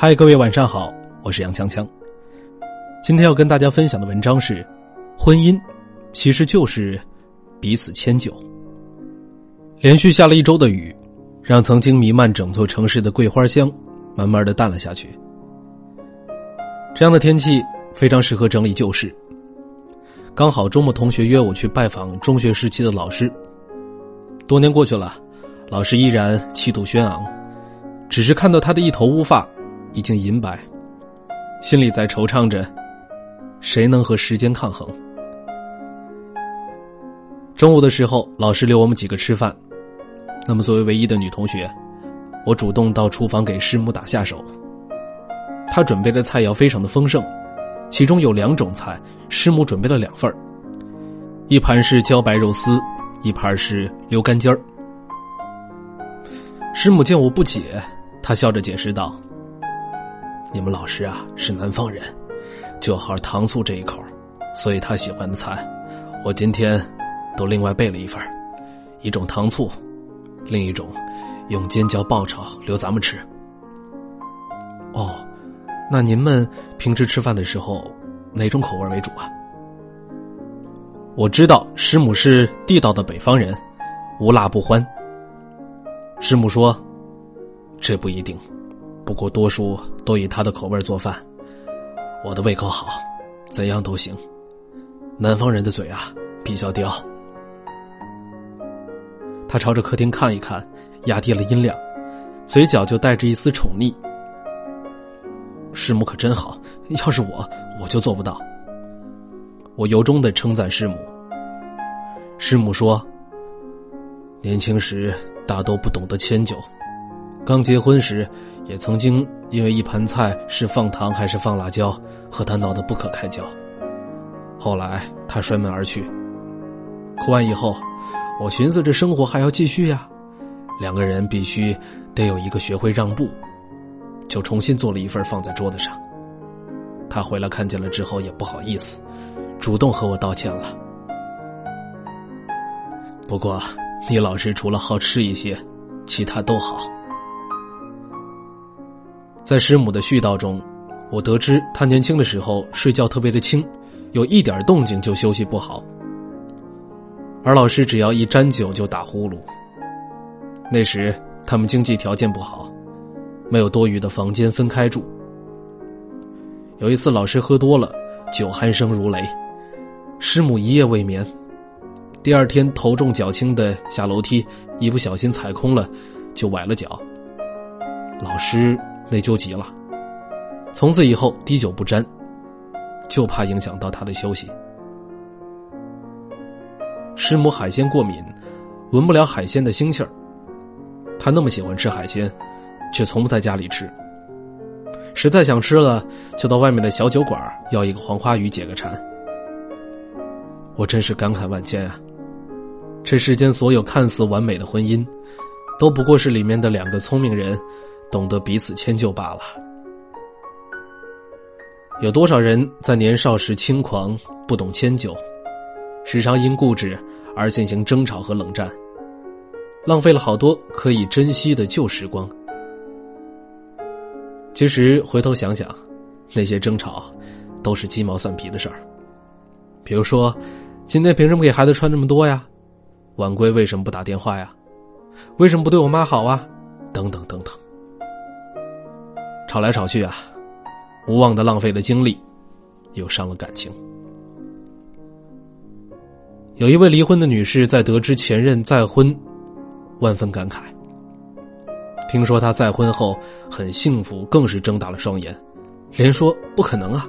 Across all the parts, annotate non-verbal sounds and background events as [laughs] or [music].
嗨，各位晚上好，我是杨锵锵。今天要跟大家分享的文章是：婚姻其实就是彼此迁就。连续下了一周的雨，让曾经弥漫整座城市的桂花香慢慢的淡了下去。这样的天气非常适合整理旧事。刚好周末，同学约我去拜访中学时期的老师。多年过去了，老师依然气度轩昂，只是看到他的一头乌发已经银白，心里在惆怅着，谁能和时间抗衡？中午的时候，老师留我们几个吃饭。那么，作为唯一的女同学，我主动到厨房给师母打下手。她准备的菜肴非常的丰盛，其中有两种菜，师母准备了两份一盘是茭白肉丝，一盘是溜干尖儿。师母见我不解，她笑着解释道：“你们老师啊是南方人，就好糖醋这一口，所以他喜欢的菜，我今天都另外备了一份一种糖醋。”另一种，用尖椒爆炒留咱们吃。哦，那您们平时吃饭的时候，哪种口味为主啊？我知道师母是地道的北方人，无辣不欢。师母说：“这不一定，不过多数都以他的口味做饭。我的胃口好，怎样都行。南方人的嘴啊，比较刁。”他朝着客厅看一看，压低了音量，嘴角就带着一丝宠溺。师母可真好，要是我，我就做不到。我由衷的称赞师母。师母说：“年轻时大都不懂得迁就，刚结婚时也曾经因为一盘菜是放糖还是放辣椒，和他闹得不可开交。后来他摔门而去，哭完以后。”我寻思，这生活还要继续呀，两个人必须得有一个学会让步，就重新做了一份放在桌子上。他回来看见了之后也不好意思，主动和我道歉了。不过，你老师除了好吃一些，其他都好。在师母的絮叨中，我得知他年轻的时候睡觉特别的轻，有一点动静就休息不好。而老师只要一沾酒就打呼噜。那时他们经济条件不好，没有多余的房间分开住。有一次老师喝多了，酒鼾声如雷，师母一夜未眠。第二天头重脚轻的下楼梯，一不小心踩空了，就崴了脚。老师内疚极了，从此以后滴酒不沾，就怕影响到他的休息。师母海鲜过敏，闻不了海鲜的腥气儿。他那么喜欢吃海鲜，却从不在家里吃。实在想吃了，就到外面的小酒馆要一个黄花鱼解个馋。我真是感慨万千啊！这世间所有看似完美的婚姻，都不过是里面的两个聪明人懂得彼此迁就罢了。有多少人在年少时轻狂，不懂迁就？时常因固执而进行争吵和冷战，浪费了好多可以珍惜的旧时光。其实回头想想，那些争吵都是鸡毛蒜皮的事儿。比如说，今天凭什么给孩子穿这么多呀？晚归为什么不打电话呀？为什么不对我妈好啊？等等等等。吵来吵去啊，无望的浪费了精力，又伤了感情。有一位离婚的女士在得知前任再婚，万分感慨。听说他再婚后很幸福，更是睁大了双眼，连说不可能啊。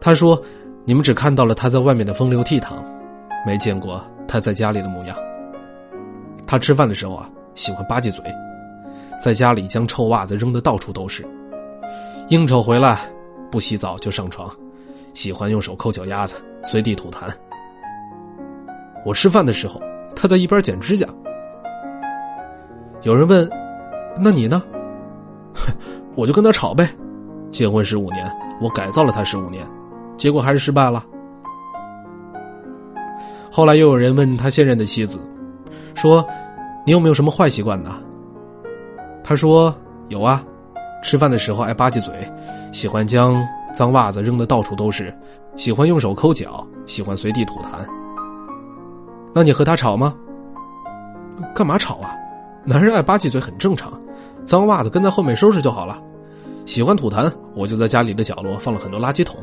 他说：“你们只看到了他在外面的风流倜傥，没见过他在家里的模样。他吃饭的时候啊，喜欢吧唧嘴，在家里将臭袜子扔的到处都是，应酬回来不洗澡就上床。”喜欢用手抠脚丫子，随地吐痰。我吃饭的时候，他在一边剪指甲。有人问：“那你呢？” [laughs] 我就跟他吵呗。结婚十五年，我改造了他十五年，结果还是失败了。后来又有人问他现任的妻子，说：“你有没有什么坏习惯呢？”他说：“有啊，吃饭的时候爱吧唧嘴，喜欢将脏袜子扔的到处都是，喜欢用手抠脚，喜欢随地吐痰。那你和他吵吗？干嘛吵啊？男人爱吧唧嘴很正常，脏袜子跟在后面收拾就好了。喜欢吐痰，我就在家里的角落放了很多垃圾桶。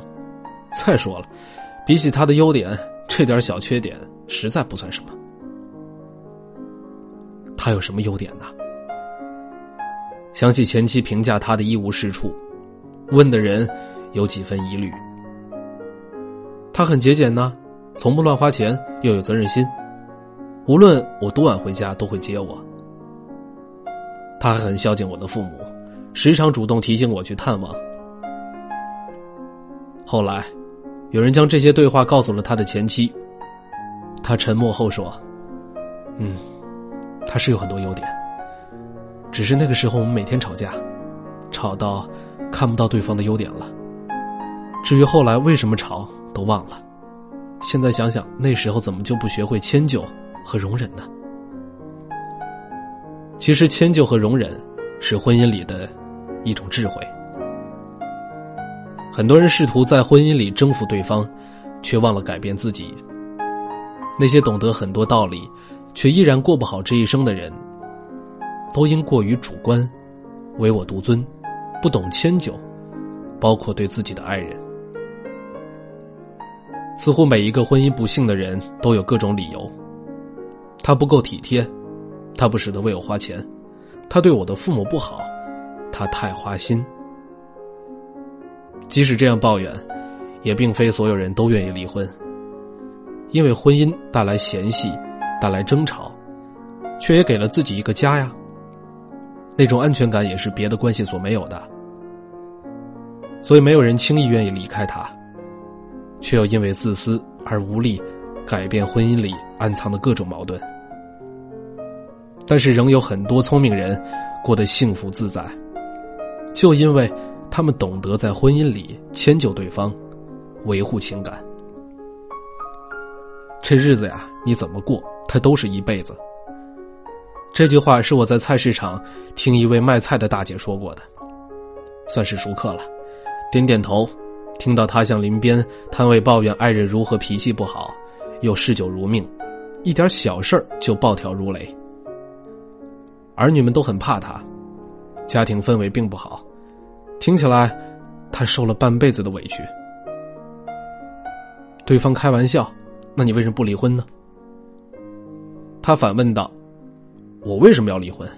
再说了，比起他的优点，这点小缺点实在不算什么。他有什么优点呢？想起前妻评价他的一无是处，问的人有几分疑虑。他很节俭呢，从不乱花钱，又有责任心。无论我多晚回家，都会接我。他还很孝敬我的父母，时常主动提醒我去探望。后来，有人将这些对话告诉了他的前妻。他沉默后说：“嗯，他是有很多优点。”只是那个时候我们每天吵架，吵到看不到对方的优点了。至于后来为什么吵，都忘了。现在想想，那时候怎么就不学会迁就和容忍呢？其实迁就和容忍是婚姻里的一种智慧。很多人试图在婚姻里征服对方，却忘了改变自己。那些懂得很多道理，却依然过不好这一生的人。都因过于主观，唯我独尊，不懂迁就，包括对自己的爱人。似乎每一个婚姻不幸的人都有各种理由：他不够体贴，他不舍得为我花钱，他对我的父母不好，他太花心。即使这样抱怨，也并非所有人都愿意离婚，因为婚姻带来嫌隙，带来争吵，却也给了自己一个家呀。那种安全感也是别的关系所没有的，所以没有人轻易愿意离开他，却又因为自私而无力改变婚姻里暗藏的各种矛盾。但是仍有很多聪明人过得幸福自在，就因为他们懂得在婚姻里迁就对方，维护情感。这日子呀，你怎么过，他都是一辈子。这句话是我在菜市场听一位卖菜的大姐说过的，算是熟客了。点点头，听到她向邻边摊位抱怨爱人如何脾气不好，又嗜酒如命，一点小事就暴跳如雷。儿女们都很怕他，家庭氛围并不好，听起来他受了半辈子的委屈。对方开玩笑：“那你为什么不离婚呢？”他反问道。我为什么要离婚？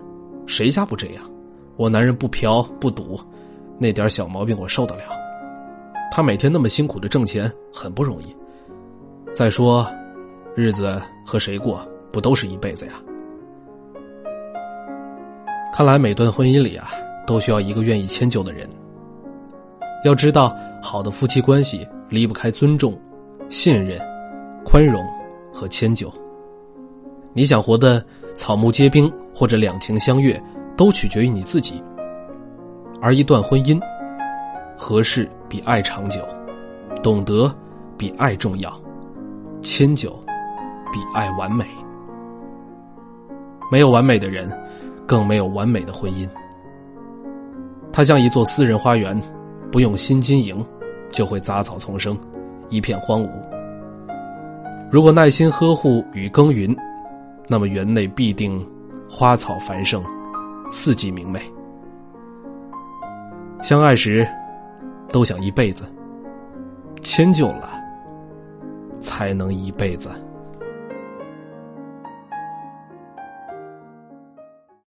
谁家不这样？我男人不嫖不赌，那点小毛病我受得了。他每天那么辛苦的挣钱，很不容易。再说，日子和谁过，不都是一辈子呀？看来每段婚姻里啊，都需要一个愿意迁就的人。要知道，好的夫妻关系离不开尊重、信任、宽容和迁就。你想活得？草木皆兵或者两情相悦，都取决于你自己。而一段婚姻，合适比爱长久，懂得比爱重要，迁就比爱完美。没有完美的人，更没有完美的婚姻。它像一座私人花园，不用心经营，就会杂草丛生，一片荒芜。如果耐心呵护与耕耘。那么园内必定花草繁盛，四季明媚。相爱时都想一辈子，迁就了才能一辈子。